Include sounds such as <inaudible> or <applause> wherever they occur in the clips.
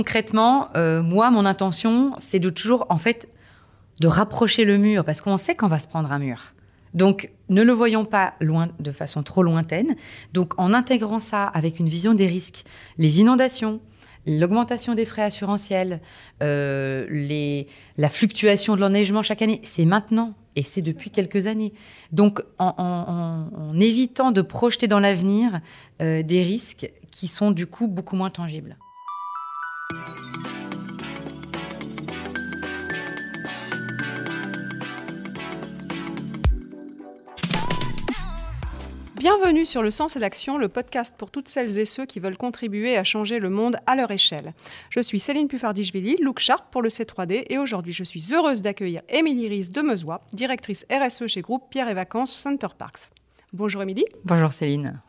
Concrètement, euh, moi, mon intention, c'est de toujours, en fait, de rapprocher le mur, parce qu'on sait qu'on va se prendre un mur. Donc, ne le voyons pas loin, de façon trop lointaine. Donc, en intégrant ça avec une vision des risques, les inondations, l'augmentation des frais assurantiels, euh, la fluctuation de l'enneigement chaque année, c'est maintenant et c'est depuis quelques années. Donc, en, évitant de projeter dans l'avenir euh, des risques qui sont du coup beaucoup moins tangibles. Bienvenue sur Le Sens et l'Action, le podcast pour toutes celles et ceux qui veulent contribuer à changer le monde à leur échelle. Je suis Céline Puffardichvili, Look Sharp pour le C3D, et aujourd'hui je suis heureuse d'accueillir Émilie Ries de Meusois, directrice RSE chez Groupe Pierre et Vacances Center Parks. Bonjour Émilie. Bonjour Céline.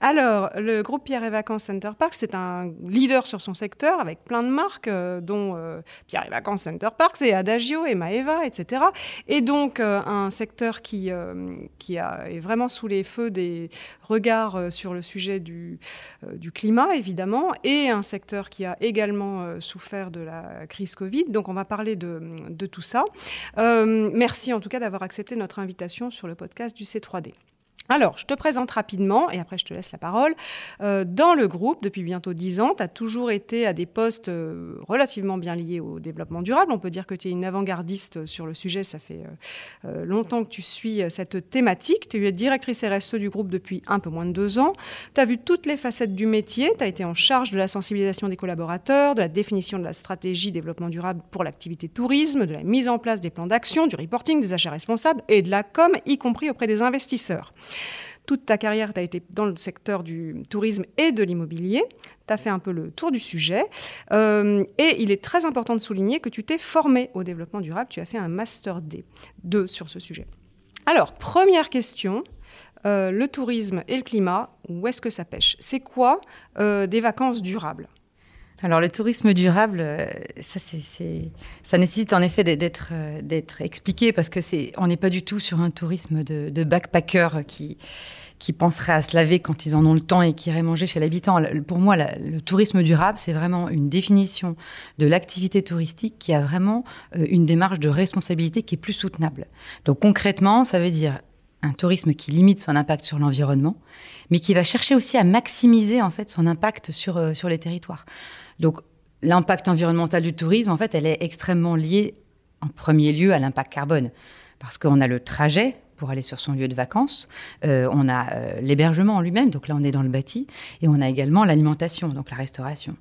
Alors, le groupe Pierre et Vacances Center Parks, c'est un leader sur son secteur avec plein de marques, euh, dont euh, Pierre et Vacances Center Parks et Adagio et Maeva, etc. Et donc, euh, un secteur qui, qui est vraiment sous les feux des regards sur le sujet du, du climat, évidemment, et un secteur qui a également souffert de la crise Covid. Donc, on va parler de, de tout ça. merci en tout cas d'avoir accepté notre invitation sur le podcast du C3D. Alors, je te présente rapidement, et après je te laisse la parole. Euh, dans le groupe, depuis bientôt 10 ans, tu as toujours été à des postes euh, relativement bien liés au développement durable. On peut dire que tu es une avant-gardiste sur le sujet, ça fait euh, longtemps que tu suis cette thématique. Tu es directrice RSE du groupe depuis un peu moins de deux ans. Tu as vu toutes les facettes du métier, tu as été en charge de la sensibilisation des collaborateurs, de la définition de la stratégie développement durable pour l'activité tourisme, de la mise en place des plans d'action, du reporting, des achats responsables et de la com, y compris auprès des investisseurs. Toute ta carrière, tu as été dans le secteur du tourisme et de l'immobilier. Tu as fait un peu le tour du sujet. Euh, et il est très important de souligner que tu t'es formé au développement durable. Tu as fait un Master D 2 sur ce sujet. Alors, première question. Euh, le tourisme et le climat, où est-ce que ça pêche? C'est quoi euh, des vacances durables? Alors le tourisme durable, ça, ça nécessite en effet d'être, expliqué parce que on n'est pas du tout sur un tourisme de, de backpacker qui, qui penseraient à se laver quand ils en ont le temps et qui iraient manger chez l'habitant. Pour moi, le tourisme durable, c'est vraiment une définition de l'activité touristique qui a vraiment euh, une démarche de responsabilité qui est plus soutenable. Donc concrètement, ça veut dire un tourisme qui limite son impact sur l'environnement, mais qui va chercher aussi à maximiser en fait son impact euh, sur les territoires. Donc l'impact environnemental du tourisme, en fait, elle est extrêmement liée en premier lieu à l'impact carbone, parce qu'on a le trajet pour aller sur son lieu de vacances. Euh, on a euh, l'hébergement en lui-même, donc là on est dans le bâti, et on a également l'alimentation, donc la restauration.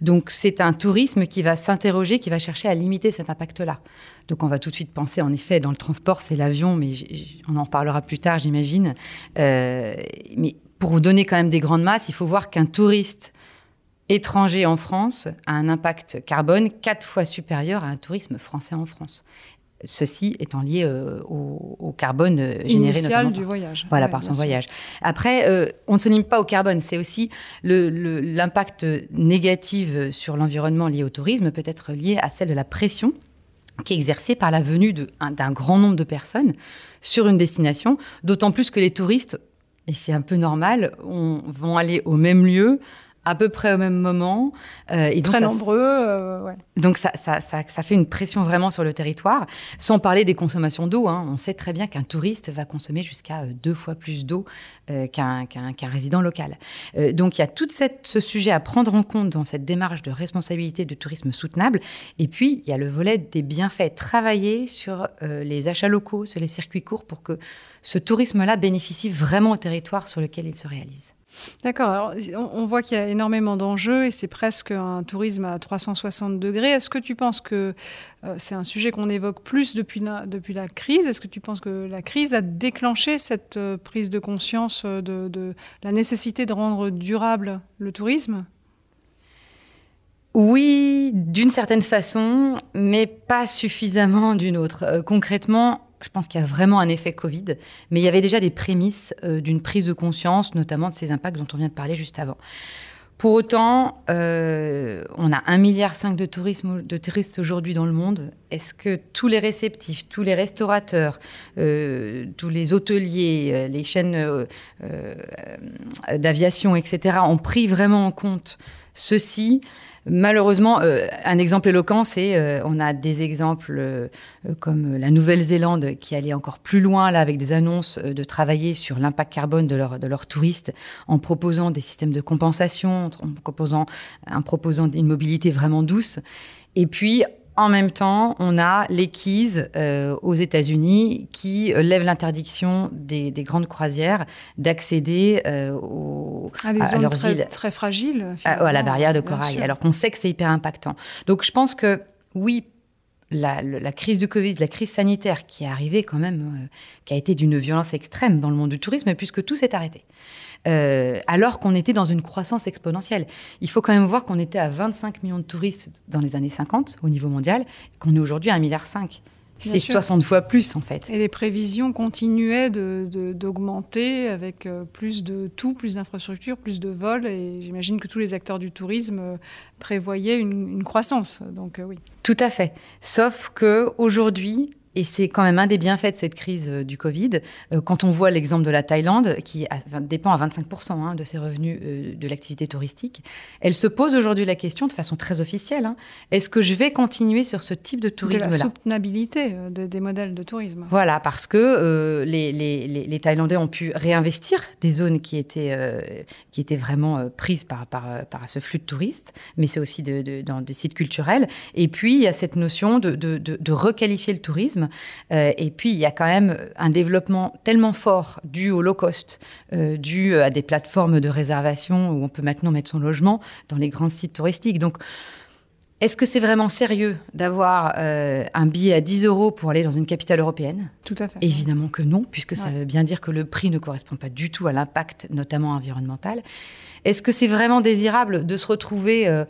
Donc c'est un tourisme qui va s'interroger, qui va chercher à limiter cet impact-là. Donc on va tout de suite penser, en effet, dans le transport, c'est l'avion, mais on en reparlera plus tard, j'imagine. Euh, mais pour vous donner quand même des grandes masses, il faut voir qu'un touriste étranger en France a un impact carbone quatre fois supérieur à un tourisme français en France ceci étant lié euh, au, carbone euh, généré Initial du voyage. Voilà, par son voyage. Après, euh, on ne se limite pas au carbone, c'est aussi l'impact négatif sur l'environnement lié au tourisme peut être lié à celle de la pression qui est exercée par la venue d'un grand nombre de personnes sur une destination, d'autant plus que les touristes, et c'est un peu normal, vont aller au même lieu à peu près au même moment. Euh, et donc Très nombreux. Euh, ouais. Donc ça, ça, ça, ça, fait une pression vraiment sur le territoire, sans parler des consommations d'eau. Hein. On sait très bien qu'un touriste va consommer jusqu'à euh, deux fois plus d'eau euh, qu'un résident local. Donc il y a tout cette, ce sujet à prendre en compte dans cette démarche de responsabilité de tourisme soutenable. Et puis il y a le volet des bienfaits. Travailler sur les achats locaux, sur les circuits courts pour que ce tourisme-là bénéficie vraiment au territoire sur lequel il se réalise. D'accord. on, voit qu'il y a énormément d'enjeux et c'est presque un tourisme à 360 degrés. Est-ce que tu penses que euh, c'est un sujet qu'on évoque plus depuis la, depuis la crise? Est-ce que tu penses que la crise a déclenché cette euh, prise de conscience euh, de, la nécessité de rendre durable le tourisme? Oui, d'une certaine façon, mais pas suffisamment d'une autre. concrètement, je pense qu'il y a vraiment un effet Covid, mais il y avait déjà des prémices euh, d'une prise de conscience, notamment de ces impacts dont on vient de parler juste avant. Pour autant, euh, on a 1,5 milliard de, de touristes aujourd'hui dans le monde. Est-ce que tous les réceptifs, tous les restaurateurs, euh, tous les hôteliers, les chaînes d'aviation, etc., ont pris vraiment en compte ceci? Malheureusement, euh, un exemple éloquent, c'est euh, on a des exemples euh, comme la Nouvelle-Zélande qui allait encore plus loin là avec des annonces de travailler sur l'impact carbone de, leur, de leurs touristes en proposant des systèmes de compensation, en proposant, en proposant une mobilité vraiment douce. Et puis en même temps, on a les Keys euh, aux États-Unis qui euh, lèvent l'interdiction des, grandes croisières d'accéder euh, à, leurs très, îles très fragiles, à, la barrière de corail, alors qu'on sait que c'est hyper impactant. Donc, je pense que oui, la, la, crise du Covid, la crise sanitaire qui est arrivée quand même, qui a été d'une violence extrême dans le monde du tourisme, puisque tout s'est arrêté. Euh, alors qu'on était dans une croissance exponentielle. Il faut quand même voir qu'on était à 25 millions de touristes dans les années 50 au niveau mondial, qu'on est aujourd'hui à 1,5 milliard. C'est 60 fois plus en fait. Et les prévisions continuaient d'augmenter de, avec euh, plus de tout, plus d'infrastructures, plus de vols. Et j'imagine que tous les acteurs du tourisme euh, prévoyaient une, une croissance. Donc oui. Tout à fait. Sauf que aujourd'hui, et c'est quand même un des bienfaits de cette crise euh, du Covid. Euh, quand on voit l'exemple de la Thaïlande, qui dépend à 25% hein, de ses revenus euh, de l'activité touristique, elle se pose aujourd'hui la question de façon très officielle hein, est-ce que je vais continuer sur ce type de tourisme-là De la soutenabilité des modèles de tourisme. Voilà, parce que les, les, les, Thaïlandais ont pu réinvestir des zones qui étaient, qui étaient vraiment prises par, par, par, ce flux de touristes, mais c'est aussi de, dans des sites culturels. Et puis, il y a cette notion de, de, de requalifier le tourisme euh, et puis, il y a quand même un développement tellement fort dû au low cost, euh, dû à des plateformes de réservation où on peut maintenant mettre son logement dans les grands sites touristiques. Donc, est-ce que c'est vraiment sérieux d'avoir euh, un billet à 10 euros pour aller dans une capitale européenne? Tout à fait. Évidemment que non, puisque ça veut bien dire que le prix ne correspond pas du tout à l'impact, notamment environnemental. Est-ce que c'est vraiment désirable de se retrouver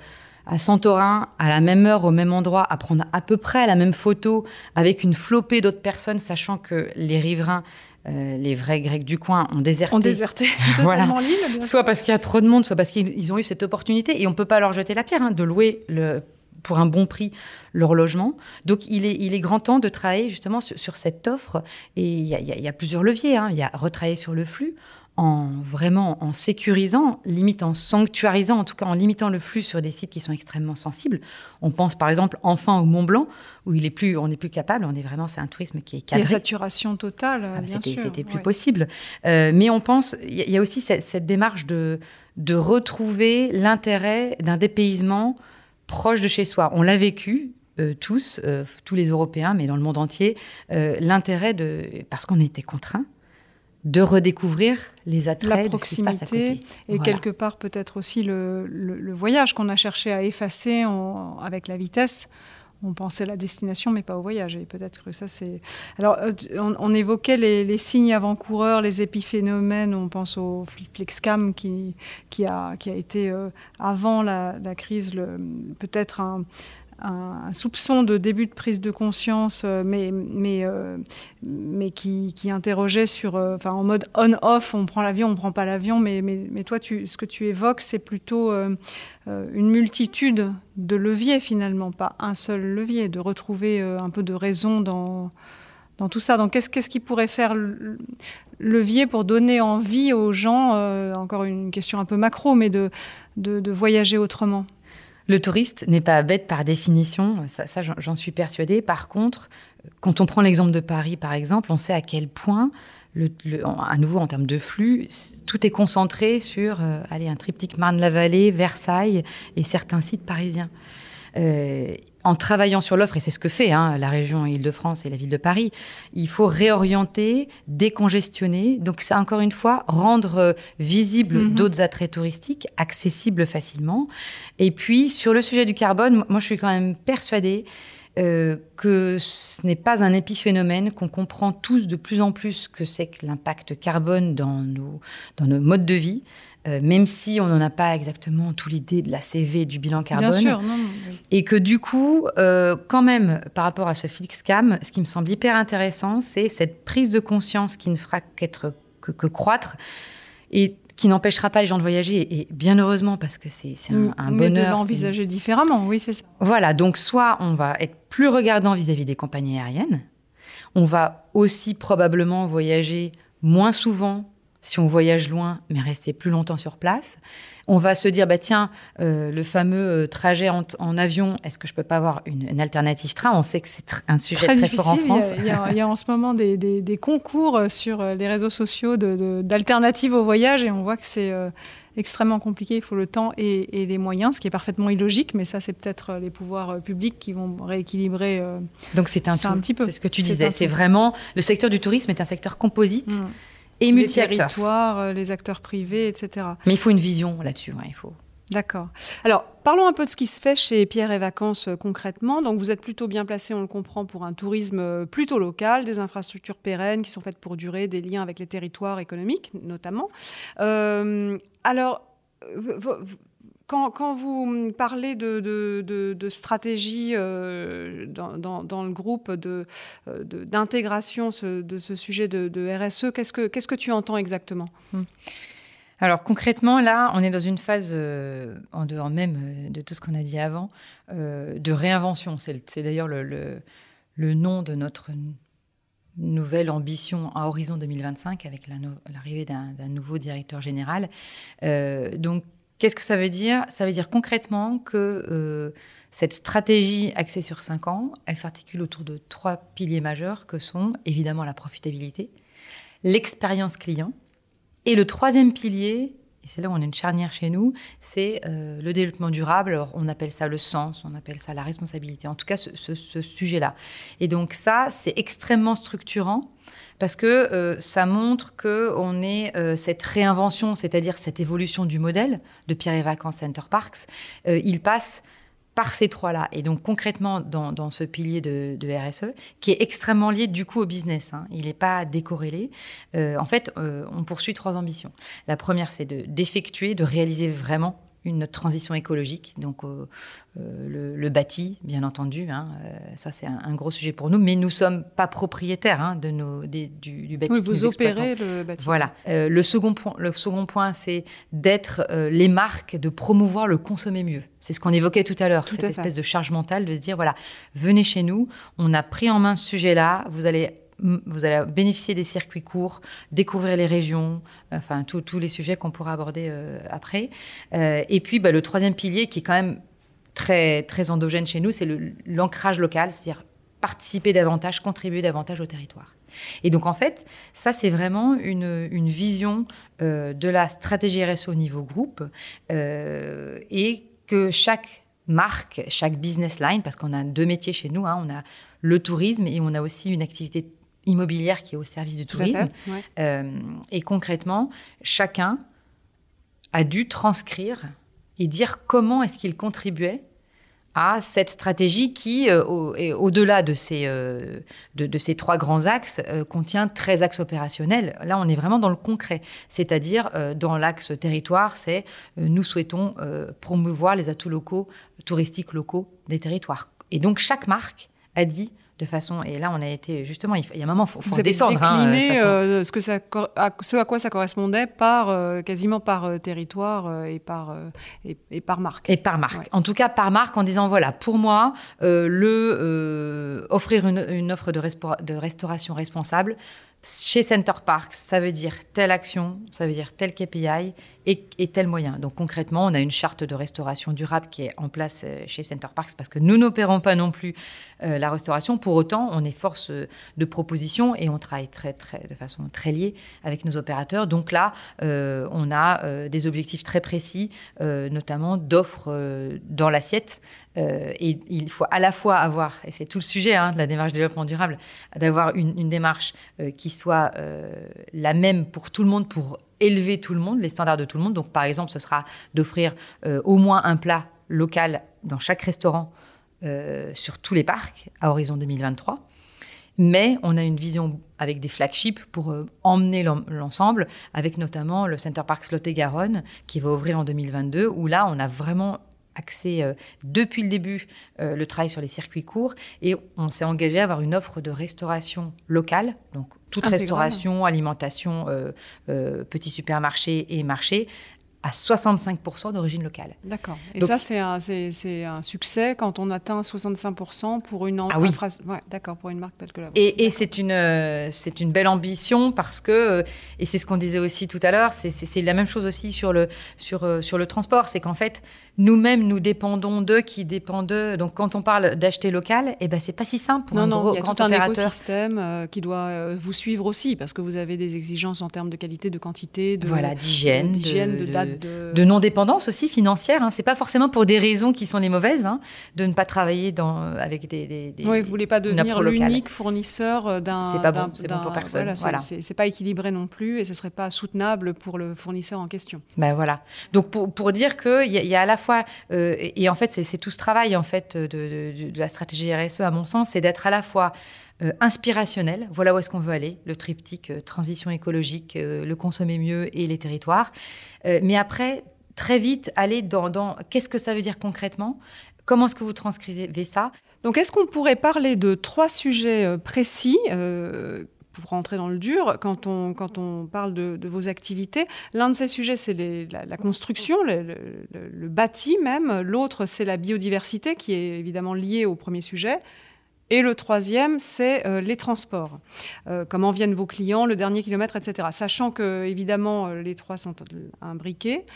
à Santorin, à la même heure, au même endroit, à prendre à peu près la même photo avec une flopée d'autres personnes, sachant que les riverains euh, les vrais Grecs du coin ont déserté. Ont déserté <laughs> totalement l'île. Soit parce qu'il y a trop de monde, soit parce qu'ils ont eu cette opportunité. Et on ne peut pas leur jeter la pierre hein, de louer le, pour un bon prix leur logement. Donc il est, il est grand temps de travailler justement sur, cette offre. Et il y, y a, plusieurs leviers. Hein. Il y a retravailler sur le flux en vraiment en sécurisant, limite en sanctuarisant, en tout cas en limitant le flux sur des sites qui sont extrêmement sensibles. On pense par exemple enfin au Mont Blanc où il est plus, on n'est plus capable. On est vraiment, c'est un tourisme qui est cadré. La saturation totale, ah, bien sûr. C'était plus possible. Euh, mais on pense, il y, a aussi cette, démarche de de retrouver l'intérêt d'un dépaysement proche de chez soi. On l'a vécu. Euh, tous, euh, tous les Européens, mais dans le monde entier, l'intérêt de, parce qu'on était contraints, de redécouvrir les attraits la proximité et quelque part peut-être aussi le, voyage qu'on a cherché à effacer avec la vitesse. On pensait à la destination, mais pas au voyage. Et peut-être que ça, c'est. Alors, euh, on, évoquait les, signes avant-coureurs, les épiphénomènes. On pense au FlixCam qui, qui, a, qui a été, euh, avant la, la crise, peut-être un, un, soupçon de début de prise de conscience, euh, mais, euh, qui, interrogeait sur, euh, en mode on-off, on prend l'avion, on ne prend pas l'avion, mais, toi, ce que tu évoques, c'est plutôt une multitude de leviers finalement, pas un seul levier, de retrouver un peu de raison dans, tout ça. Donc, qu'est-ce, qui pourrait faire levier pour donner envie aux gens, encore une question un peu macro, mais de voyager autrement? Le touriste n'est pas bête par définition, ça, j'en suis persuadée. Par contre, quand on prend l'exemple de Paris, par exemple, on sait à quel point, à nouveau en termes de flux, tout est concentré sur euh, allez, un triptyque Marne-la-Vallée, Versailles et certains sites parisiens. Euh, en travaillant sur l'offre, et c'est ce que fait hein, la région Île-de-France et la ville de Paris, il faut réorienter, décongestionner. Donc, c'est encore une fois rendre euh, visible mhm. d'autres attraits touristiques, accessibles facilement. Et puis, sur le sujet du carbone, moi, je suis quand même persuadée euh, que ce n'est pas un épiphénomène, qu'on comprend tous de plus en plus que c'est que l'impact carbone dans nos, dans nos modes de vie. Euh, même si on n'en a pas exactement tout l'idée de la CV du bilan carbone. Bien sûr, Et que du coup, euh, quand même, par rapport à ce FlixCam, ce qui me semble hyper intéressant, c'est cette prise de conscience qui ne fera qu'être que, croître et qui n'empêchera pas les gens de voyager, et bien heureusement, parce que c'est un, un, bonheur. Mais de l'envisager différemment, oui, c'est ça. Voilà, donc soit on va être plus regardant vis à -vis des compagnies aériennes, on va aussi probablement voyager moins souvent si on voyage loin, mais rester plus longtemps sur place. On va se dire, bah tiens, euh, le fameux euh, trajet en, avion, est-ce que je peux pas avoir une, alternative train? On sait que c'est un sujet très, fort en France. Il y, a, en ce moment des, concours sur les réseaux sociaux d'alternatives au voyage et on voit que c'est extrêmement compliqué. Il faut le temps et, les moyens, ce qui est parfaitement illogique, mais ça, c'est peut-être les pouvoirs publics qui vont rééquilibrer. Donc c'est un, un, petit peu. C'est ce que tu disais. C'est vraiment le secteur du tourisme est un secteur composite. Mm et multi Les territoires, euh, les acteurs privés, etc. Mais il faut une vision là-dessus. il faut. D'accord. Alors, parlons un peu de ce qui se fait chez Pierre et Vacances euh, concrètement. Donc, vous êtes plutôt bien placé, on le comprend, pour un tourisme euh, plutôt local, des infrastructures pérennes qui sont faites pour durer, des liens avec les territoires économiques notamment. alors, quand, vous parlez de, stratégie euh, dans, le groupe euh, d'intégration de, ce sujet de, RSE, qu'est-ce que, qu'est-ce que tu entends exactement? Hmm. Alors concrètement, là, on est dans une phase, euh, en dehors même de tout ce qu'on a dit avant, de réinvention. C'est, d'ailleurs le, le, nom de notre nouvelle ambition à horizon 2025 avec l'arrivée d'un, nouveau directeur général. donc Qu'est-ce que ça veut dire? Ça veut dire concrètement que euh, cette stratégie axée sur cinq ans, elle s'articule autour de trois piliers majeurs que sont évidemment la profitabilité, l'expérience client, et le troisième pilier, et c'est là où on a une charnière chez nous, c'est euh, le développement durable. Alors, on appelle ça le sens, on appelle ça la responsabilité, en tout cas ce sujet-là. Et donc ça, c'est extrêmement structurant parce que euh, ça montre que on est euh, cette réinvention, c'est-à-dire cette évolution du modèle de Pierre et Vacances Center Parks, euh, il passe par ces trois-là. Et donc concrètement, dans, ce pilier de, RSE, qui est extrêmement lié du coup au business, hein, il n'est pas décorrélé, en fait, on poursuit trois ambitions. La première, c'est d'effectuer, de réaliser vraiment une transition écologique, donc euh, euh, le, bâti, bien entendu, hein, euh, ça c'est un, gros sujet pour nous, mais nous sommes pas propriétaires hein, de nos, du, du, bâti. Oui, vous opérez le bâti. Voilà. le second point, le second point, c'est d'être les marques, de promouvoir le consommer mieux. C'est ce qu'on évoquait tout à l'heure, cette espèce de charge mentale de se dire voilà, venez chez nous, on a pris en main ce sujet-là, vous allez vous allez bénéficier des circuits courts, découvrir les régions, enfin tous les sujets qu'on pourra aborder euh, après. Euh, et puis bah, le troisième pilier qui est quand même très, très endogène chez nous, c'est l'ancrage local, c'est-à-dire participer davantage, contribuer davantage au territoire. Et donc en fait, ça c'est vraiment une, vision euh, de la stratégie RSE au niveau groupe et que chaque marque, chaque business line, parce qu'on a deux métiers chez nous, hein, on a le tourisme et on a aussi une activité immobilière qui est au service du tourisme. Euh, et concrètement, chacun a dû transcrire et dire comment est-ce qu'il contribuait à cette stratégie qui, euh, au-delà de, ces, euh, de, ces trois grands axes, contient 13 axes opérationnels. Là, on est vraiment dans le concret. C'est-à-dire, dans l'axe territoire, c'est nous souhaitons promouvoir les atouts locaux, touristiques locaux des territoires. Et donc, chaque marque a dit de façon. Et là, on a été justement. Il, y a un moment, faut, faut descendre. Hein, euh, ce que ça, à, ce à quoi ça correspondait par euh, quasiment par euh, territoire et par et, par marque. Et par marque. En tout cas, par marque, en disant voilà, pour moi, le offrir une, une offre de, de restauration responsable chez Center Parks, ça veut dire telle action, ça veut dire tel KPI et, tel moyen. Donc concrètement, on a une charte de restauration durable qui est en place euh, chez Center Parks parce que nous n'opérons pas non plus euh, la restauration. Pour autant, on est force euh, de proposition et on travaille de façon très liée avec nos opérateurs. Donc là, on a des objectifs très précis, notamment d'offres dans l'assiette. et il faut à la fois avoir, et c'est tout le sujet hein, de la démarche développement durable, d'avoir une, démarche qui soit la même pour tout le monde pour élever tout le monde, les standards de tout le monde. Donc, par exemple, ce sera d'offrir euh, au moins un plat local dans chaque restaurant euh, sur tous les parcs à horizon 2023. Mais on a une vision avec des flagships pour euh, emmener l'ensemble, avec notamment le Center Park Slot et Garonne qui va ouvrir en 2022, où là, on a vraiment axé depuis le début le travail sur les circuits courts et on s'est engagé à avoir une offre de restauration locale, donc toute restauration, alimentation, euh, euh, petits supermarchés et marchés à 65% d'origine locale. D'accord. Et ça, c'est un, un, succès quand on atteint 65% pour une ah oui. Ouais, d'accord, pour une marque telle que la Et, et c'est une, euh, c'est une belle ambition parce que, euh, et c'est ce qu'on disait aussi tout à l'heure, c'est la même chose aussi sur le, sur, euh, sur le transport, c'est qu'en fait, nous-mêmes, nous dépendons d'eux qui dépendent d'eux. Donc, quand on parle d'acheter local, eh ben, c'est pas si simple pour non, un non, gros, il y a grand tout opérateur. un écosystème qui doit vous suivre aussi parce que vous avez des exigences en termes de qualité, de quantité, de voilà, d'hygiène, de, de, date de non-dépendance aussi financière. Hein. C'est pas forcément pour des raisons qui sont les mauvaises, hein, de ne pas travailler dans, avec des, des, des Oui, vous voulez pas devenir l'unique fournisseur euh, d'un. C'est pas bon, c'est bon pour personne. Voilà, C'est pas équilibré non plus et ce serait pas soutenable pour le fournisseur en question. Ben voilà. Donc pour, pour dire qu'il y, y, a à la euh, et, en fait c'est tout ce travail en fait de, la stratégie RSE à mon sens, c'est d'être à la fois euh, inspirationnel. Voilà où est-ce qu'on veut aller, le triptyque euh, transition écologique, le consommer mieux et les territoires. mais après, très vite, aller dans, qu'est-ce que ça veut dire concrètement Comment est-ce que vous transcrivez ça? Donc, est-ce qu'on pourrait parler de trois sujets précis pour rentrer dans le dur, quand on, quand on parle de, vos activités, l'un de ces sujets, c'est la, construction, le, bâti même. L'autre, c'est la biodiversité, qui est évidemment liée au premier sujet. Et le troisième, c'est euh, les transports. Euh, comment viennent vos clients, le dernier kilomètre, etc. Sachant que, évidemment, euh, les trois sont imbriqués,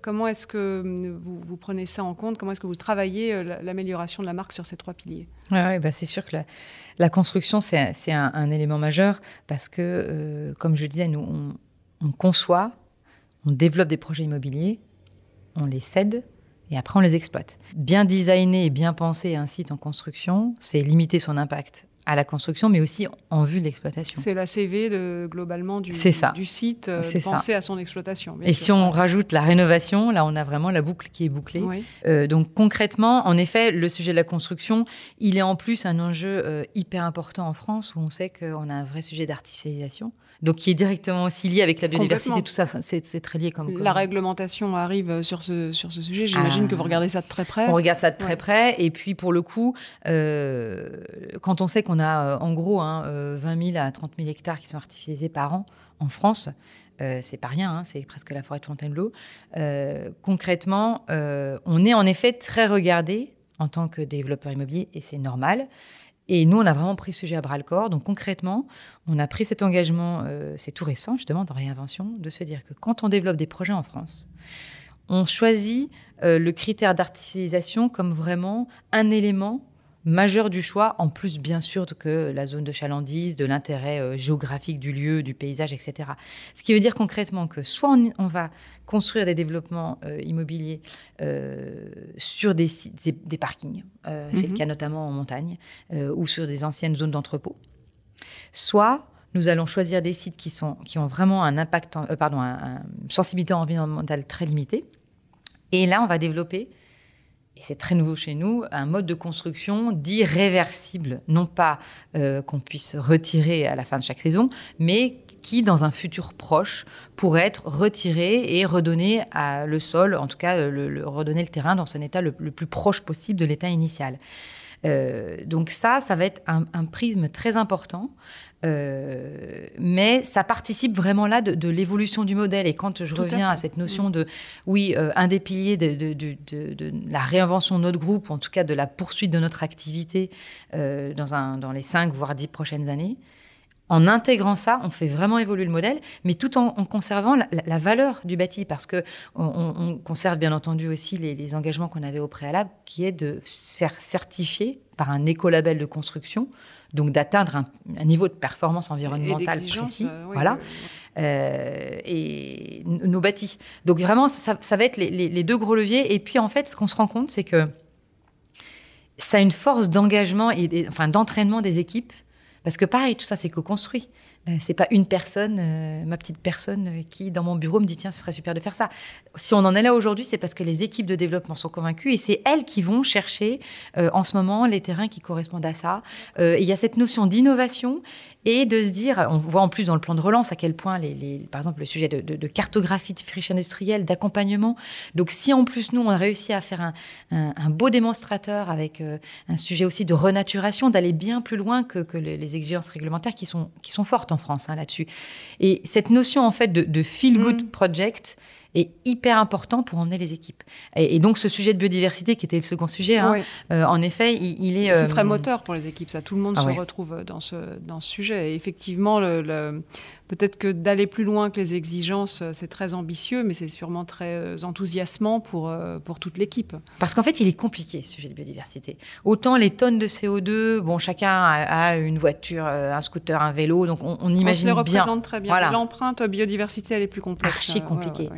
comment est-ce que vous, prenez ça en compte? Comment est-ce que vous travaillez l'amélioration de la marque sur ces trois piliers? Oui, bah c'est sûr que la, construction, c'est un, élément majeur parce que, comme je le disais, nous, on, on conçoit, on développe des projets immobiliers, on les cède, et après on les exploite. Bien designer et bien penser un site en construction, c'est limiter son impact à la construction, mais aussi en vue de l'exploitation. C'est la CV de, globalement du, du site, euh, penser à son exploitation. Et si on rajoute la rénovation, là on a vraiment la boucle qui est bouclée. Euh, donc concrètement, en effet, le sujet de la construction, il est en plus un enjeu euh, hyper important en France, où on sait qu'on a un vrai sujet d'artificialisation donc qui est directement aussi lié avec la biodiversité, tout ça, c'est très lié. Comme, La réglementation arrive sur ce, sur ce sujet, j'imagine que vous ah. regardez ça de très près. On regarde ça de très près, et puis pour le coup, euh, quand on sait qu'on a euh, en gros hein, 20 euh, 000 à 30 000 hectares qui sont artificialisés par an en France, euh, c'est pas rien, hein, c'est presque la forêt de Fontainebleau. Euh, concrètement, on est en effet très regardé en tant que développeur immobilier, et c'est normal. Et nous, on a vraiment pris ce sujet à bras le corps. Donc concrètement, on a pris cet engagement, euh, c'est tout récent justement dans Réinvention, de se dire que quand on développe des projets en France, on choisit euh, le critère d'artificialisation comme vraiment un élément majeur du choix, en plus bien sûr que la zone de chalandise, de l'intérêt euh, géographique du lieu, du paysage, etc. Ce qui veut dire concrètement que soit on, va construire des développements euh, immobiliers euh, sur des, des, parkings, c'est le mhm. cas notamment en montagne, ou sur des anciennes zones d'entrepôt, soit nous allons choisir des sites qui, sont, qui ont vraiment un impact, pardon, une sensibilité environnementale très limitée. Et là, on va développer et c'est très nouveau chez nous, un mode de construction dit réversible. Non pas euh, qu'on puisse retirer à la fin de chaque saison, mais qui, dans un futur proche, pourrait être retiré et redonné à le sol, en tout cas le, redonner le terrain dans son état le, plus proche possible de l'état initial. Euh, donc ça, ça va être un prisme très important euh, mais ça participe vraiment là de, l'évolution du modèle. Et quand je reviens à, cette notion de, oui, euh, un des piliers de, la réinvention de notre groupe, en tout cas de la poursuite de notre activité euh, dans, un, dans les 5 voire 10 prochaines années, en intégrant ça, on fait vraiment évoluer le modèle, mais tout en, conservant la, valeur du bâti, parce que on, conserve bien entendu aussi les, les engagements qu'on avait au préalable, qui est de se faire certifier par un écolabel de construction donc d'atteindre un, niveau de performance environnementale précis. Euh, voilà. Euh, et nos bâtis. Donc vraiment, ça, va être les, deux gros leviers. Et puis en fait, ce qu'on se rend compte, c'est que ça a une force d'engagement et, enfin d'entraînement des équipes. Parce que pareil, tout ça, c'est co-construit. Euh, c'est pas une personne, euh, ma petite personne, euh, qui dans mon bureau me dit tiens, ce serait super de faire ça. Si on en est là aujourd'hui, c'est parce que les équipes de développement sont convaincues et c'est elles qui vont chercher en ce moment les terrains qui correspondent à ça. Il y a cette notion d'innovation et de se dire, on voit en plus dans le plan de relance à quel point, les, par exemple, le sujet de, cartographie de friche industrielle, d'accompagnement. Donc, si en plus, nous, on a réussi à faire un, beau démonstrateur avec un sujet aussi de renaturation, d'aller bien plus loin que, les, exigences réglementaires qui sont, qui sont fortes France hein, là-dessus. Et cette notion, en fait, de, feel-good mm. project, est hyper important pour emmener les équipes. Et, donc ce sujet de biodiversité, qui était le second sujet, hein, en effet, il, est... C'est très moteur pour les équipes, ça. Tout le monde ah se retrouve dans ce, dans ce sujet. Et effectivement, le Peut-être que d'aller plus loin que les exigences, euh, c'est très ambitieux, mais c'est sûrement très euh, enthousiasmant pour, euh, pour toute l'équipe. Parce qu'en fait, il est compliqué, ce sujet de biodiversité. Autant les tonnes de CO2, bon, chacun a, une voiture, un scooter, un vélo, donc on, on imagine bien. On se les représente très bien. L'empreinte biodiversité, elle est plus complexe. Archi compliquée.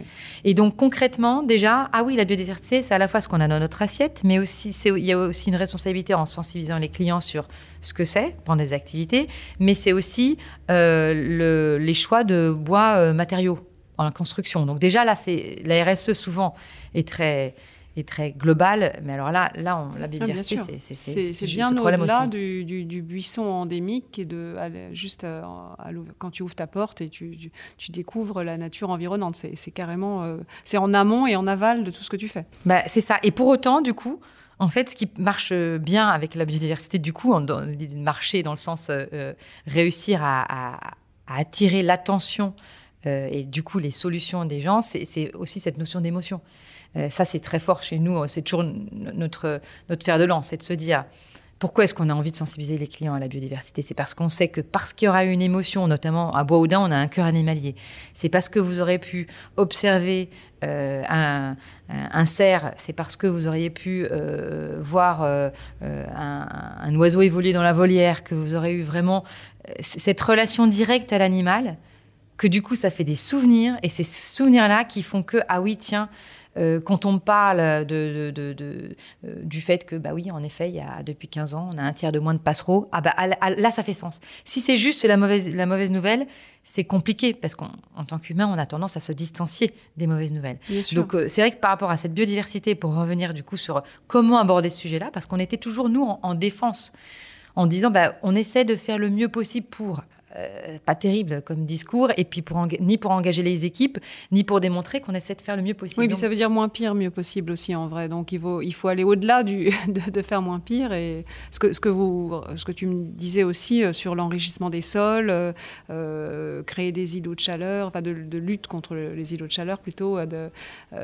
Et donc, concrètement, déjà, ah oui, la biodiversité, c'est à la fois ce qu'on a dans notre assiette, mais aussi, il y a aussi une responsabilité en sensibilisant les clients sur ce que c'est pendant des activités, mais c'est aussi le les choix de bois euh, matériaux en construction. Donc déjà là, c'est la RSE souvent est très est très globale, mais alors là, là, on, la ah, biodiversité, c'est bien au-delà du, du, buisson endémique et de juste euh, quand tu ouvres ta porte et tu, tu, découvres la nature environnante. C'est carrément, euh, c'est en amont et en aval de tout ce que tu fais. Bah, c'est ça. Et pour autant, du coup, en fait, ce qui marche bien avec la biodiversité, du coup, dans, marcher dans le sens réussir à, à attirer l'attention euh, et du coup les solutions des gens, c'est aussi cette notion d'émotion. Euh, ça, c'est très fort chez nous. C'est toujours notre, notre fer de lance, c'est de se dire pourquoi est-ce qu'on a envie de sensibiliser les clients à la biodiversité? C'est parce qu'on sait que parce qu'il y aura une émotion, notamment à Bois-Audin, on a un cœur animalier. C'est parce que vous aurez pu observer euh, un, un, cerf, c'est parce que vous auriez pu voir un, un, oiseau évoluer dans la volière, que vous aurez eu vraiment cette relation directe à l'animal, que du coup, ça fait des souvenirs, et ces souvenirs-là qui font que, ah oui, tiens, euh, quand on parle de, euh, du fait que, bah oui, en effet, il y a, depuis 15 ans, on a un tiers de moins de passereaux, ah bah là, ça fait sens. Si c'est juste la mauvaise, la mauvaise nouvelle, c'est compliqué parce qu'en tant qu'humain, on a tendance à se distancier des mauvaises nouvelles. Donc euh, c'est vrai que par rapport à cette biodiversité, pour revenir du coup sur comment aborder ce sujet-là, parce qu'on était toujours nous en défense en disant bah, on essaie de faire le mieux possible pour euh, pas terrible comme discours, et puis pour ni pour engager les équipes, ni pour démontrer qu'on essaie de faire le mieux possible. Oui, mais ça veut dire moins pire, mieux possible aussi en vrai. Donc il faut, il faut aller au-delà <laughs> de, faire moins pire. Et ce que, ce que, vous, ce que tu me disais aussi euh, sur l'enrichissement des sols, euh, créer des îlots de chaleur, enfin de, lutte contre les îlots de chaleur plutôt, de,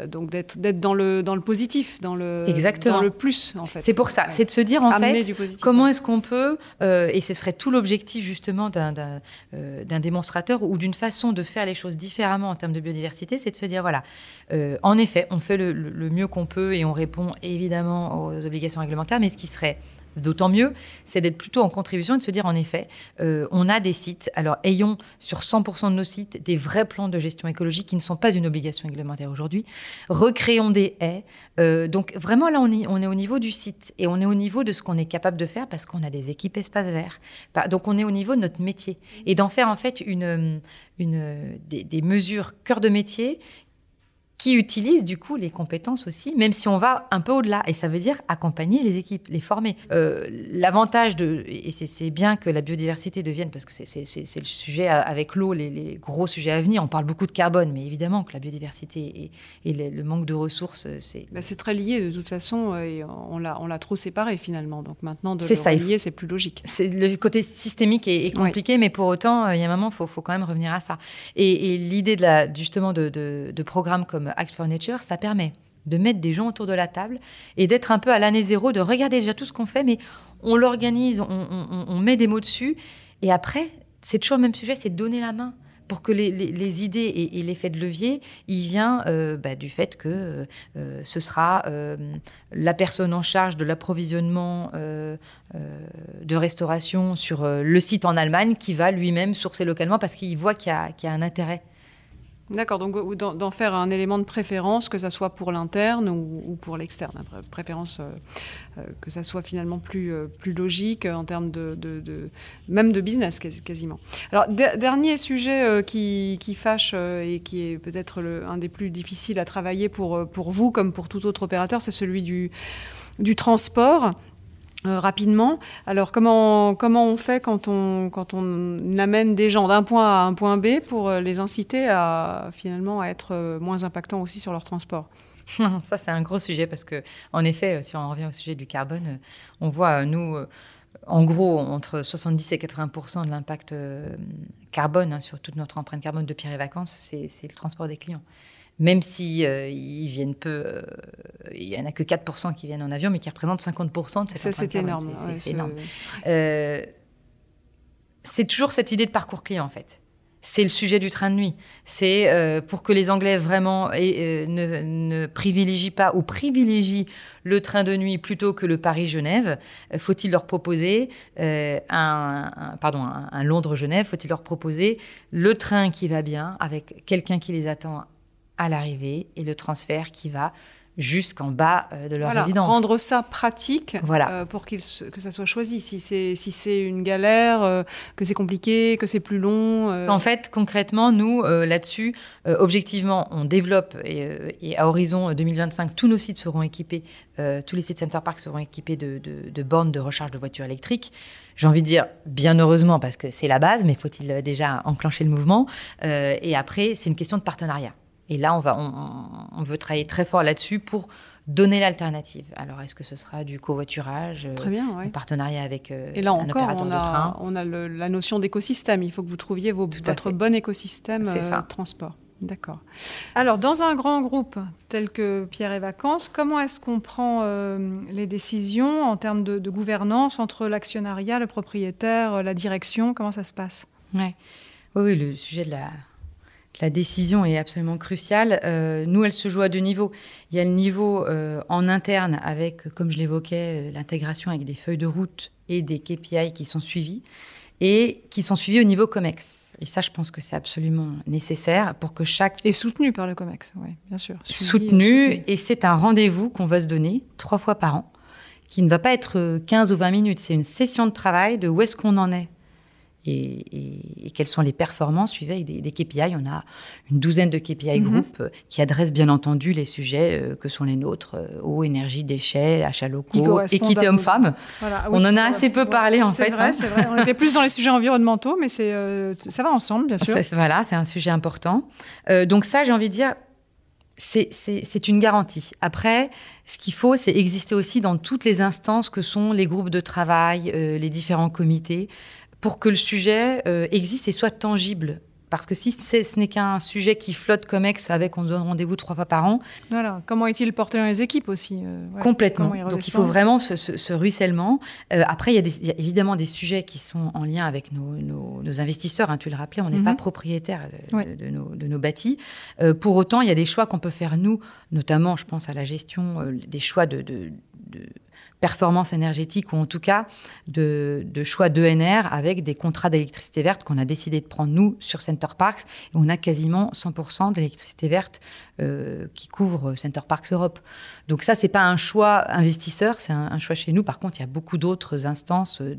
donc d'être, dans, le, dans le positif, dans le, Exactement. Dans le plus en fait. C'est pour ça, c'est de se dire en fait comment est-ce qu'on peut, et ce serait tout l'objectif justement d'un euh, d'un démonstrateur ou d'une façon de faire les choses différemment en termes de biodiversité, c'est de se dire, voilà, euh, en effet, on fait le mieux qu'on peut et on répond évidemment aux obligations réglementaires, mais ce qui serait D'autant mieux, c'est d'être plutôt en contribution et de se dire, en effet, euh, on a des sites. Alors, ayons sur 100% de nos sites des vrais plans de gestion écologique qui ne sont pas une obligation réglementaire aujourd'hui. Recréons des haies. Euh, donc, vraiment, là, on est, au niveau du site et on est au niveau de ce qu'on est capable de faire parce qu'on a des équipes espaces verts. Donc, on est au niveau de notre métier et d'en faire, en fait, des mesures cœur de métier qui utilisent du coup les compétences aussi, même si on va un peu au-delà. Et ça veut dire accompagner les équipes, les former. Euh, l'avantage de, et c'est bien que la biodiversité devienne, parce que c'est le sujet avec l'eau, les, gros sujets à venir, on parle beaucoup de carbone, mais évidemment que la biodiversité et, le, manque de ressources, c'est... Bah, c'est très lié de toute façon, euh, et on l'a trop séparé finalement. Donc maintenant, de le ça, relier, c'est plus logique. Le côté systémique est, compliqué, mais pour autant, euh, il y a un moment, il faut, faut, quand même revenir à ça. Et, l'idée de la, justement de, de, de programmes comme Act for Nature, ça permet de mettre des gens autour de la table et d'être un peu à l'année zéro, de regarder déjà tout ce qu'on fait, mais on l'organise, on, met des mots dessus. Et après, c'est toujours le même sujet, c'est donner la main pour que les, idées et, l'effet de levier, il vient euh, bah, du fait que euh, ce sera euh, la personne en charge de l'approvisionnement de restauration sur le site en Allemagne qui va lui-même sourcer localement parce qu'il voit qu'il y, a un intérêt. D'accord, donc d'en faire un élément de préférence, que ça soit pour l'interne ou, pour l'externe. Préférence euh, euh, que ça soit finalement plus, euh, logique en termes de, même de business quasiment. Alors, dernier sujet qui, fâche et qui est peut-être un des plus difficiles à travailler pour, vous comme pour tout autre opérateur, c'est celui du transport. Euh, rapidement. Alors comment, comment on fait quand on, quand on amène des gens d'un point A à un point B pour euh, les inciter à finalement à être euh, moins impactants aussi sur leur transport? <laughs> Ça c'est un gros sujet parce que en effet, si on revient au sujet du carbone, on voit nous en gros, entre 70 et 80% de l'impact carbone hein, sur toute notre empreinte carbone de Pierre et Vacances, c'est le transport des clients. Même si ils viennent peu, il n'y en a que 4% qui viennent en avion, mais qui représentent 50% de cette Ça, c'est énorme. C'est énorme. c'est toujours cette idée de parcours client, en fait c'est le sujet du train de nuit. C'est euh, pour que les Anglais vraiment euh, ne, privilégient pas ou privilégient le train de nuit plutôt que le Paris-Genève. Euh, faut-il leur proposer un, pardon, un Londres-Genève Faut-il leur proposer le train qui va bien avec quelqu'un qui les attend à l'arrivée et le transfert qui va jusqu'en bas euh, de leur résidence. Rendre ça pratique voilà. Euh, pour que ça soit choisi. Si c'est si c'est une galère, euh, que c'est compliqué, que c'est plus long. En fait, concrètement, nous, là-dessus, objectivement, on développe et, à horizon 2025, tous nos sites seront équipés, tous les sites Center Park seront équipés de, de bornes de recharge de voitures électriques. J'ai envie de dire bien heureusement parce que c'est la base, mais faut-il déjà enclencher le mouvement Et après, c'est une question de partenariat. Et là, on, va, on, veut travailler très fort là-dessus pour donner l'alternative. Alors, est-ce que ce sera du covoiturage, très bien, un partenariat avec euh, Et là un opérateur on a, de train On a la notion d'écosystème. Il faut que vous trouviez votre bon écosystème euh, de transport. D'accord. Alors, dans un grand groupe tel que Pierre et Vacances, comment est-ce qu'on prend euh, les décisions en termes de, de gouvernance entre l'actionnariat, le propriétaire, la direction? Comment ça se passe? Ouais. Oui, oui, le sujet de la la décision est absolument cruciale. Euh, nous, elle se joue à deux niveaux. Il y a le niveau euh, en interne avec, comme je l'évoquais, euh, l'intégration avec des feuilles de route et des KPI qui sont suivis et qui sont suivis au niveau COMEX. Et ça, je pense que c'est absolument nécessaire pour que chaque... Et soutenu par le COMEX, oui, bien sûr. soutenu, et c'est un rendez-vous qu'on va se donner trois fois par an, qui ne va pas être 15 ou 20 minutes, c'est une session de travail de où est-ce qu'on en est et, quelles sont les performances suivies avec des, KPI. On a une douzaine de KPI mhm. groupes euh, qui adressent bien entendu les sujets euh, que sont les nôtres euh, eau, énergie, déchets, achats locaux, équité homme-femme. on en a assez peu parlé en fait. Vrai, C'est vrai, on était plus dans les sujets environnementaux, mais c'est ça va ensemble, bien sûr. voilà, c'est un sujet important. donc ça, j'ai envie de dire, c'est une garantie. Après, ce qu'il faut, c'est exister aussi dans toutes les instances que sont les groupes de travail, les différents comités pour que le sujet euh, existe et soit tangible. Parce que si ce n'est qu'un sujet qui flotte comme ex avec on donne rendez-vous trois fois par an. Voilà. Comment est-il porté dans les équipes aussi euh, Complètement. Donc il faut vraiment ce, ruissellement. Euh, après, il y, a évidemment des sujets qui sont en lien avec nos, investisseurs. Hein, tu le rappelais, on n'est pas mhm. propriétaire de, de, nos, bâtis. pour autant, il y a des choix qu'on peut faire nous, notamment, je pense à la gestion des choix de performance énergétique ou en tout cas de, choix d'ENR avec des contrats d'électricité verte qu'on a décidé de prendre nous sur Center Parks. Et on a quasiment 100% d'électricité verte euh, qui couvre Center Parks Europe. Donc ça, c'est pas un choix investisseur, c'est un, choix chez nous. Par contre, il y a beaucoup d'autres instances euh,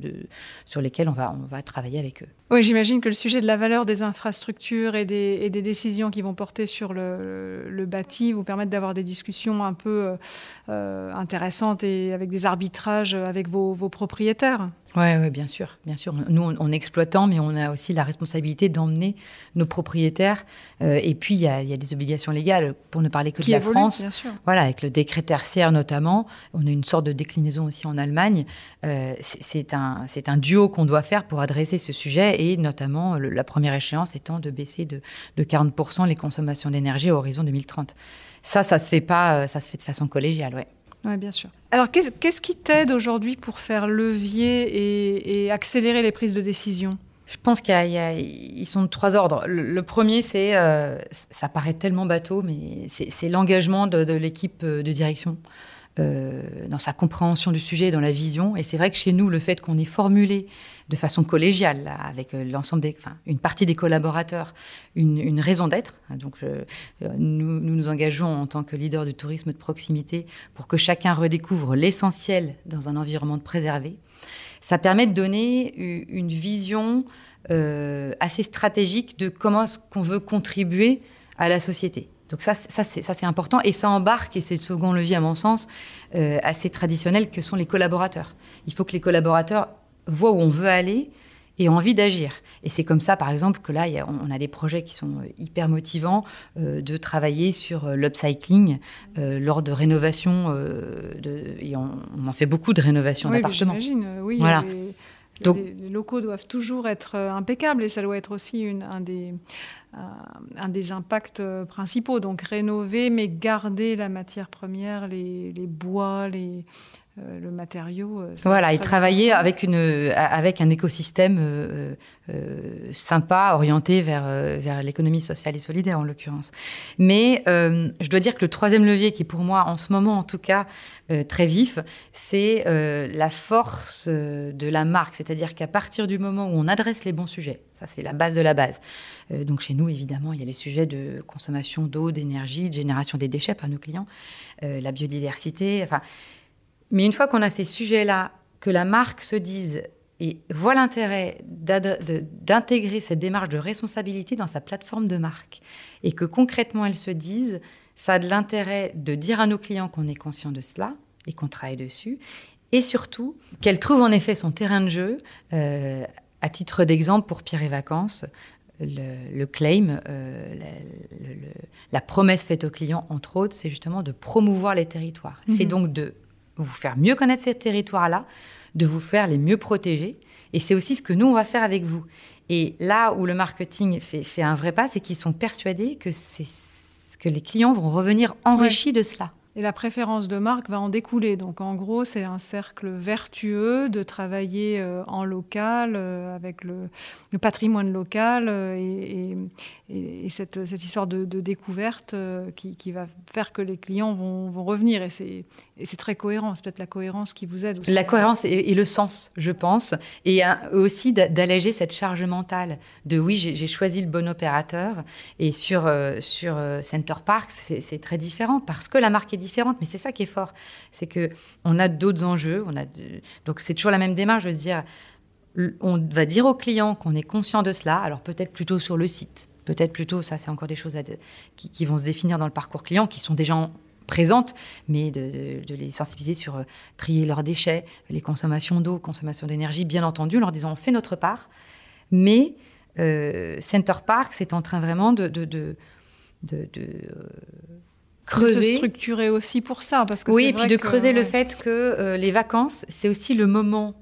sur lesquelles on va, on va travailler avec eux. Oui, j'imagine que le sujet de la valeur des infrastructures et des, décisions qui vont porter sur le, bâti vous permettent d'avoir des discussions un peu euh, intéressantes et avec des arbitrages avec vos propriétaires. Oui, ouais, bien sûr, bien sûr. Nous, on, est exploitant, mais on a aussi la responsabilité d'emmener nos propriétaires. Euh, et puis, il y, a, des obligations légales, pour ne parler que de la France. Bien sûr. Voilà, avec le décret tertiaire notamment. On a une sorte de déclinaison aussi en Allemagne. Euh, c'est un, un duo qu'on doit faire pour adresser ce sujet, et notamment la première échéance étant de baisser de, de 40% les consommations d'énergie à horizon 2030. Ça, ça se fait pas, euh, ça se fait de façon collégiale, ouais. Oui, bien sûr. Alors, qu'est-ce qui t'aide aujourd'hui pour faire levier et, accélérer les prises de décision? Je pense qu'ils sont de trois ordres. Le, premier, c'est, euh, ça paraît tellement bateau, mais c'est l'engagement de, l'équipe euh, de direction. Euh, dans sa compréhension du sujet, dans la vision. Et c'est vrai que chez nous, le fait qu'on ait formulé de façon collégiale, avec euh, l'ensemble des, enfin, une partie des collaborateurs, une, raison d'être. Hein, donc, euh, nous, nous, engageons en tant que leader du tourisme de proximité pour que chacun redécouvre l'essentiel dans un environnement préservé. Ça permet de donner une vision assez stratégique de comment est-ce qu'on veut contribuer à la société. Donc ça, ça c'est important et ça embarque, et c'est le second levier à mon sens, euh, assez traditionnel que sont les collaborateurs. Il faut que les collaborateurs voient où on veut aller et aient envie d'agir. Et c'est comme ça, par exemple, que là, on a des projets qui sont euh, hyper motivants euh, de travailler sur l'upcycling lors de rénovations. de, et on, en fait beaucoup de rénovations oui, d'appartements. J'imagine, oui. Voilà Les, locaux doivent toujours être impeccables et ça doit être aussi une, un, des, impacts principaux. Donc rénover, mais garder la matière première, les, bois, les, euh, le matériau. Euh, voilà, et travailler avec, une, avec un écosystème euh, sympa, orienté vers, vers l'économie sociale et solidaire en l'occurrence. Mais je dois dire que le troisième levier, qui pour moi en ce moment en tout cas très vif, c'est la force de la marque. C'est-à-dire qu'à partir du moment où on adresse les bons sujets, ça c'est la base de la base. donc chez nous, évidemment, il y a les sujets de consommation d'eau, d'énergie, de génération des déchets par nos clients, la biodiversité, enfin mais une fois qu'on a ces sujets-là, que la marque se dise et voit l'intérêt d'intégrer cette démarche de responsabilité dans sa plateforme de marque, et que concrètement elle se dise, ça a de l'intérêt de dire à nos clients qu'on est conscient de cela et qu'on travaille dessus, et surtout qu'elle trouve en effet son terrain de jeu. Euh, à titre d'exemple, pour Pierre et Vacances, le, claim, euh, la, promesse faite aux clients, entre autres, c'est justement de promouvoir les territoires. C'est mhm. donc de vous faire mieux connaître ces territoires-là, de vous faire les mieux protéger. Et c'est aussi ce que nous, on va faire avec vous. Et là où le marketing fait, un vrai pas, c'est qu'ils sont persuadés que, que les clients vont revenir enrichis de cela. Et la préférence de marque va en découler. Donc en gros, c'est un cercle vertueux de travailler euh, en local, euh, avec le, patrimoine local euh, et, cette, histoire de, découverte qui, va faire que les clients vont, revenir. Et c'est très cohérent. C'est peut-être la cohérence qui vous aide aussi. La cohérence et, le sens, je pense. Et aussi d'alléger cette charge mentale de oui, j'ai choisi le bon opérateur. Et sur, sur Center Parks, c'est très différent parce que la marque est différente mais c'est ça qui est fort. C'est que on a d'autres enjeux. Donc c'est toujours la même démarche de se dire, on va dire aux clients qu'on est conscient de cela, alors peut-être plutôt sur le site, peut-être plutôt, ça c'est encore des choses qui, vont se définir dans le parcours client, qui sont déjà présentes, mais de, les sensibiliser sur euh, trier leurs déchets, les consommations d'eau, consommation d'énergie, bien entendu, en leur disant on fait notre part, mais euh, Center Park, c'est en train vraiment de, de, de, de creuser. De se structurer aussi pour ça. Parce que oui, et puis de creuser le fait que euh, les vacances, c'est aussi le moment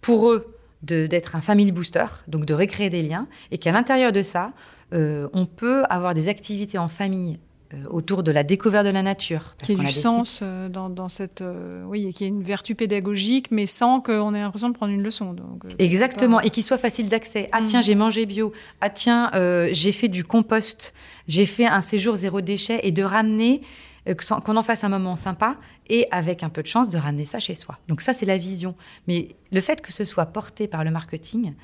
pour eux d'être un family booster, donc de recréer des liens, et qu'à l'intérieur de ça, euh, on peut avoir des activités en famille euh, autour de la découverte de la nature. Qui a du sens euh, dans, cette... Euh, oui, et qui a une vertu pédagogique, mais sans qu'on ait l'impression de prendre une leçon. Donc, Exactement, et qui soit facile d'accès. Ah mm. tiens, j'ai mangé bio. Ah tiens, j'ai fait du compost. J'ai fait un séjour zéro déchet. Et de ramener, qu'on en fasse un moment sympa, et avec un peu de chance, de ramener ça chez soi. Donc ça, c'est la vision. Mais le fait que ce soit porté par le marketing,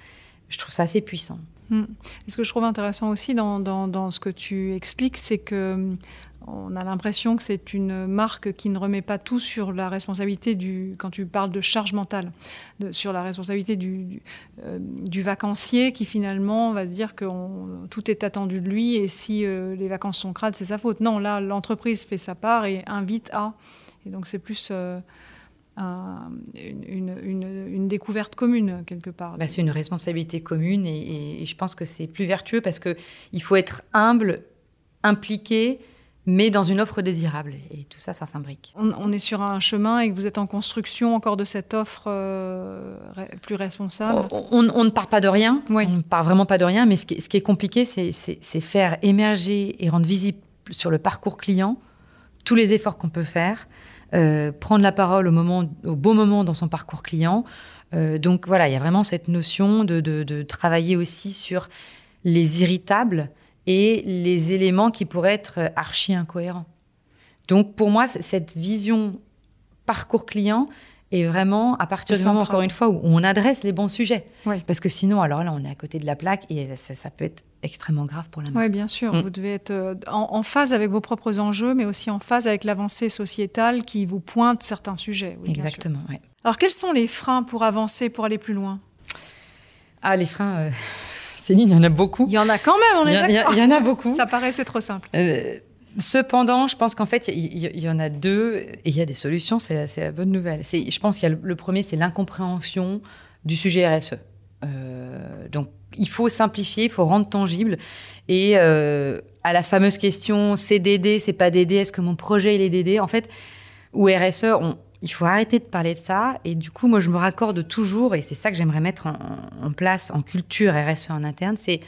je trouve ça assez puissant. Mm. ce que je trouve intéressant aussi dans, ce que tu expliques, c'est que mm, on a l'impression que c'est une marque qui ne remet pas tout sur la responsabilité du, quand tu parles de charge mentale, sur la responsabilité du, euh, du, vacancier qui finalement va se dire que tout est attendu de lui et si euh, les vacances sont crades, c'est sa faute. Non, là, l'entreprise fait sa part et invite à. Et donc c'est plus. Euh, une, découverte commune quelque part. Bah, c'est une responsabilité commune et, je pense que c'est plus vertueux parce qu'il faut être humble, impliqué, mais dans une offre désirable. Et tout ça, ça s'imbrique. On, est sur un chemin et que vous êtes en construction encore de cette offre euh, plus responsable on, ne part pas de rien, on ne part vraiment pas de rien, mais ce qui, ce qui est compliqué, c'est faire émerger et rendre visible sur le parcours client tous les efforts qu'on peut faire, euh, prendre la parole au, moment, au bon moment dans son parcours client. Euh, donc voilà, il y a vraiment cette notion de, travailler aussi sur les irritables et les éléments qui pourraient être archi incohérents. Donc pour moi, cette vision parcours client est vraiment à partir du moment, encore une fois, où on adresse les bons sujets. Parce que sinon, alors là, on est à côté de la plaque et ça peut être extrêmement grave pour la marque. Oui, bien sûr. Mm. Vous devez être euh, en, phase avec vos propres enjeux, mais aussi en phase avec l'avancée sociétale qui vous pointe certains sujets. Exactement. Alors, quels sont les freins pour avancer, pour aller plus loin? Ah, les freins, euh, <laughs> Céline, il y en a beaucoup. Il y en a quand même, on est d'accord. Il y, en a beaucoup. Ça paraissait trop simple. Euh, cependant, je pense qu'en fait, il y, en a deux, et il y a des solutions, c'est la, bonne nouvelle. Je pense qu'il y a le, le premier, c'est l'incompréhension du sujet RSE. Euh, donc, il faut simplifier, il faut rendre tangible. Et euh, à la fameuse question, c'est DD, c'est pas DD, est-ce que mon projet est DD En fait, ou RSE, il faut arrêter de parler de ça. Et du coup, moi, je me raccorde toujours, et c'est ça que j'aimerais mettre en, place en culture RSE en interne, c'est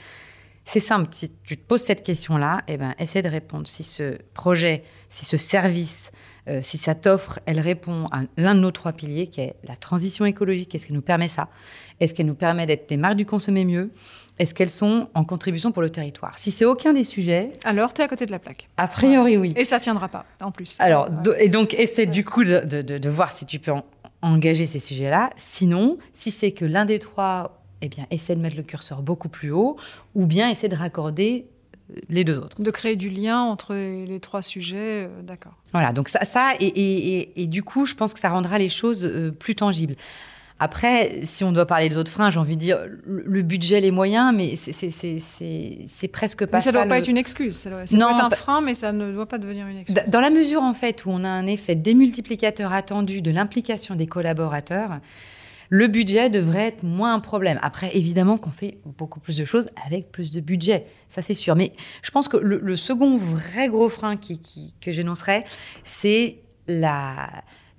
c'est simple. Si tu te poses cette question-là, eh ben, essaie de répondre. Si ce projet, si ce service, euh, si cette offre, elle répond à l'un de nos trois piliers, qui est la transition écologique, est-ce qu'elle nous permet ça? Est-ce qu'elle nous permet d'être des marques du consommer mieux? Est-ce qu'elles sont en contribution pour le territoire? Si c'est aucun des sujets... Alors, tu es à côté de la plaque. A priori, oui. Et ça tiendra pas, en plus. Alors, et donc, essaie du coup de, de, voir si tu peux engager ces sujets-là. Sinon, si c'est que l'un des trois eh bien, essaie de mettre le curseur beaucoup plus haut, ou bien essaie de raccorder les deux autres. De créer du lien entre les trois sujets, euh, d'accord. Voilà, donc ça, ça et, du coup, je pense que ça rendra les choses euh, plus tangibles. Après, si on doit parler des autres freins, j'ai envie de dire le budget, les moyens, mais c'est presque pas mais ça. ne doit pas être une excuse. Ça doit, non, être un frein, mais ça ne doit pas devenir une excuse. Dans la mesure, en fait, où on a un effet démultiplicateur attendu de l'implication des collaborateurs, le budget devrait être moins un problème. Après, évidemment qu'on fait beaucoup plus de choses avec plus de budget, ça c'est sûr. Mais je pense que le, second vrai gros frein que j'énoncerais, c'est la,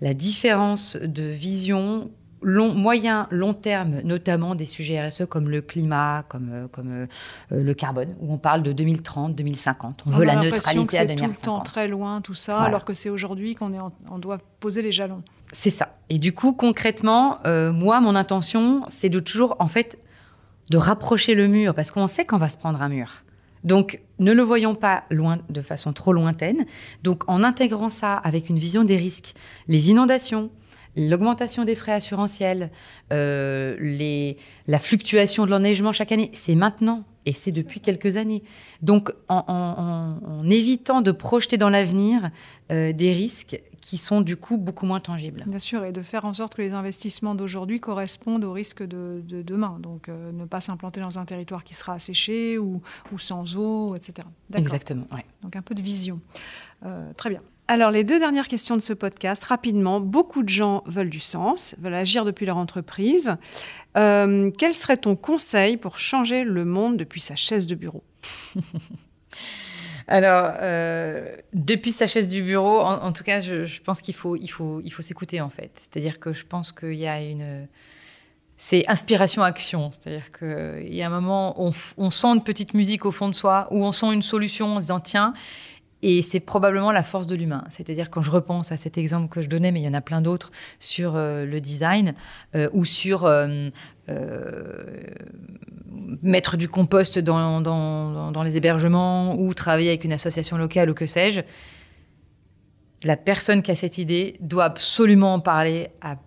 la différence de vision long, moyen, long terme, notamment des sujets RSE comme le climat, comme, euh, comme euh, le carbone, où on parle de 2030, 2050. On, veut la neutralité à 2050. C'est tout le temps très loin, tout ça, alors que c'est aujourd'hui qu'on on doit poser les jalons. C'est ça. Et du coup, concrètement, euh, moi, mon intention, c'est de toujours, en fait, de rapprocher le mur, parce qu'on sait qu'on va se prendre un mur. Donc, ne le voyons pas loin, de façon trop lointaine. Donc, en intégrant ça avec une vision des risques, les inondations, l'augmentation des frais assurantiels, euh, la fluctuation de l'enneigement chaque année, c'est maintenant et c'est depuis quelques années. Donc, en, évitant de projeter dans l'avenir euh, des risques qui sont du coup beaucoup moins tangibles. Bien sûr, et de faire en sorte que les investissements d'aujourd'hui correspondent aux risques de, demain. Donc euh, ne pas s'implanter dans un territoire qui sera asséché ou, ou sans eau, etc. Exactement, ouais. Donc un peu de vision. Euh, très bien. Alors les deux dernières questions de ce podcast, rapidement. Beaucoup de gens veulent du sens, veulent agir depuis leur entreprise. Euh, quel serait ton conseil pour changer le monde depuis sa chaise de bureau? <laughs> Alors, euh, depuis sa chaise du bureau, en, tout cas, je, pense qu'il faut, il faut, il faut s'écouter en fait. C'est-à-dire que je pense qu'il y a une, c'est inspiration-action. C'est-à-dire qu'il y a un moment, on, on sent une petite musique au fond de soi, ou on sent une solution en disant tiens. Et c'est probablement la force de l'humain. C'est-à-dire quand je repense à cet exemple que je donnais, mais il y en a plein d'autres sur euh, le design euh, ou sur mettre du compost dans, les hébergements ou travailler avec une association locale ou que sais-je, la personne qui a cette idée doit absolument en parler à,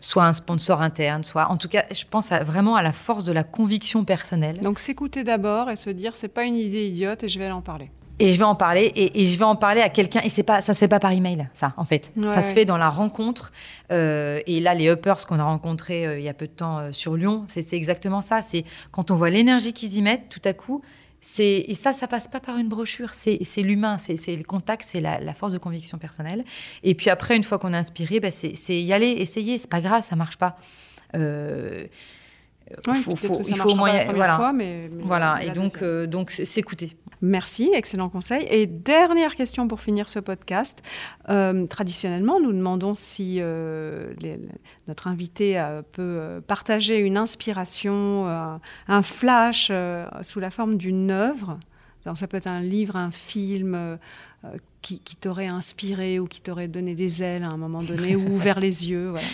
soit un sponsor interne, soit en tout cas, je pense vraiment à la force de la conviction personnelle. Donc s'écouter d'abord et se dire c'est pas une idée idiote et je vais aller en parler et je vais en parler et, je vais en parler à quelqu'un. Et c'est pas ça se fait pas par email ça en fait. Ça se fait dans la rencontre. Euh, et là les uppers qu'on a rencontrés euh, il y a peu de temps euh, sur Lyon c'est exactement ça. C'est quand on voit l'énergie qu'ils y mettent tout à coup c'est et ça ça passe pas par une brochure. C'est l'humain c'est le contact c'est la, force de conviction personnelle. Et puis après une fois qu'on a inspiré bah, c'est y aller essayer. C'est pas grave ça marche pas. Il faut, il faut moyen, voilà. Fois, mais, voilà. Et donc, donc s'écouter. Merci, excellent conseil. Et dernière question pour finir ce podcast. Euh, traditionnellement, nous demandons si euh, notre invité euh, peut partager une inspiration, un flash sous la forme d'une œuvre. Alors, ça peut être un livre, un film qui, t'aurait inspiré ou qui t'aurait donné des ailes à un moment donné ou <laughs> ouvert les yeux. Voilà.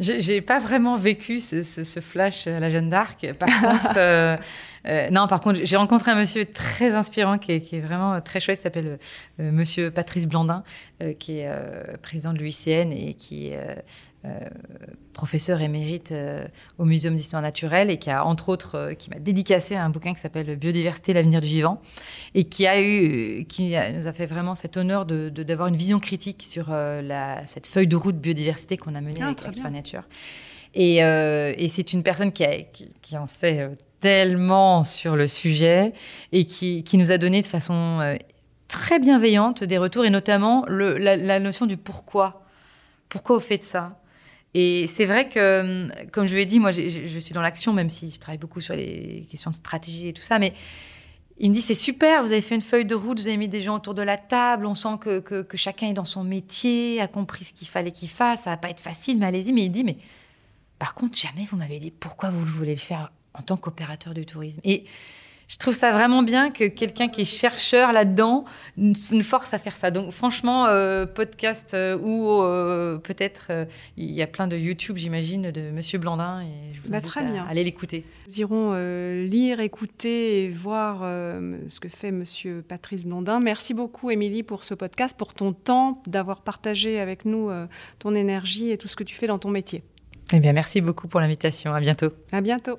J'ai pas vraiment vécu ce, flash à la Jeanne d'Arc. Par <laughs> contre, euh, non, par contre, j'ai rencontré un monsieur très inspirant qui est, vraiment très chouette, il s'appelle euh, monsieur Patrice Blandin, euh, qui est président de l'UICN et qui professeur émérite au Muséum d'histoire naturelle et qui a, entre autres, qui m'a dédicacé un bouquin qui s'appelle Biodiversité, l'avenir du vivant et qui a eu, qui nous a fait vraiment cet honneur d'avoir une vision critique sur cette feuille de route biodiversité qu'on a menée ah, avec Actua Nature. Et, et c'est une personne qui, qui en sait tellement sur le sujet et qui, nous a donné de façon euh, très bienveillante des retours et notamment la, notion du pourquoi. Pourquoi au fait de ça? Et c'est vrai que, hum, comme je l'ai dit, moi je suis dans l'action, même si je travaille beaucoup sur les questions de stratégie et tout ça, mais il me dit c'est super, vous avez fait une feuille de route, vous avez mis des gens autour de la table, on sent que, que, chacun est dans son métier, a compris ce qu'il fallait qu'il fasse, ça va pas être facile, mais allez-y. Mais il dit mais par contre jamais vous m'avez dit pourquoi vous voulez le faire en tant qu'opérateur du tourisme. Je trouve ça vraiment bien que quelqu'un qui est chercheur là-dedans nous force à faire ça. Donc franchement, euh, podcast euh, ou euh, peut-être il y a plein de YouTube, j'imagine, de Monsieur Blandin et je vous bah, invite très bien. aller l'écouter. Nous irons lire, écouter et voir ce que fait Monsieur Patrice Blandin. Merci beaucoup, Émilie, pour ce podcast, pour ton temps, d'avoir partagé avec nous ton énergie et tout ce que tu fais dans ton métier. Eh bien, merci beaucoup pour l'invitation. À bientôt. À bientôt.